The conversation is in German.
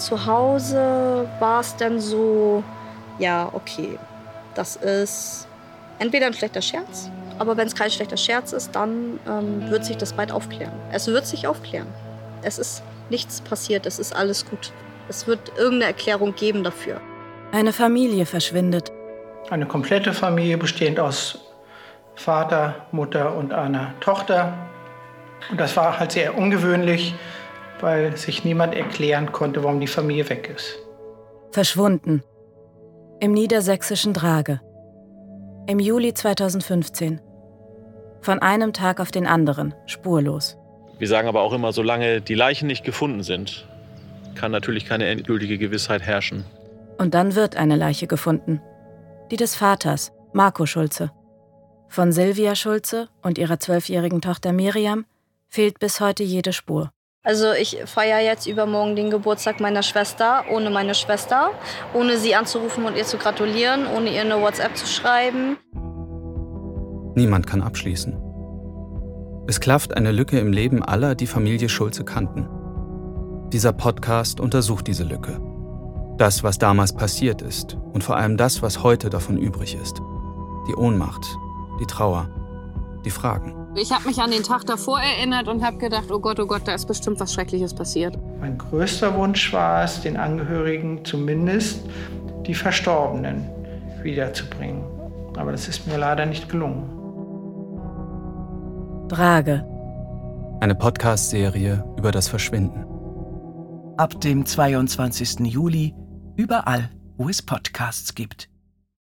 Zu Hause war es dann so, ja, okay, das ist entweder ein schlechter Scherz, aber wenn es kein schlechter Scherz ist, dann ähm, wird sich das bald aufklären. Es wird sich aufklären. Es ist nichts passiert, es ist alles gut. Es wird irgendeine Erklärung geben dafür. Eine Familie verschwindet. Eine komplette Familie bestehend aus Vater, Mutter und einer Tochter. Und das war halt sehr ungewöhnlich, weil sich niemand erklären konnte, warum die Familie weg ist. Verschwunden. Im niedersächsischen Drage. Im Juli 2015. Von einem Tag auf den anderen, spurlos. Wir sagen aber auch immer, solange die Leichen nicht gefunden sind, kann natürlich keine endgültige Gewissheit herrschen. Und dann wird eine Leiche gefunden. Die des Vaters, Marco Schulze. Von Silvia Schulze und ihrer zwölfjährigen Tochter Miriam fehlt bis heute jede Spur. Also ich feiere jetzt übermorgen den Geburtstag meiner Schwester, ohne meine Schwester, ohne sie anzurufen und ihr zu gratulieren, ohne ihr eine WhatsApp zu schreiben. Niemand kann abschließen. Es klafft eine Lücke im Leben aller, die Familie Schulze kannten. Dieser Podcast untersucht diese Lücke. Das, was damals passiert ist und vor allem das, was heute davon übrig ist. Die Ohnmacht, die Trauer, die Fragen. Ich habe mich an den Tag davor erinnert und habe gedacht, oh Gott, oh Gott, da ist bestimmt was Schreckliches passiert. Mein größter Wunsch war es, den Angehörigen zumindest die Verstorbenen wiederzubringen. Aber das ist mir leider nicht gelungen. Drage. Eine Podcast-Serie über das Verschwinden. Ab dem 22. Juli überall, wo es Podcasts gibt.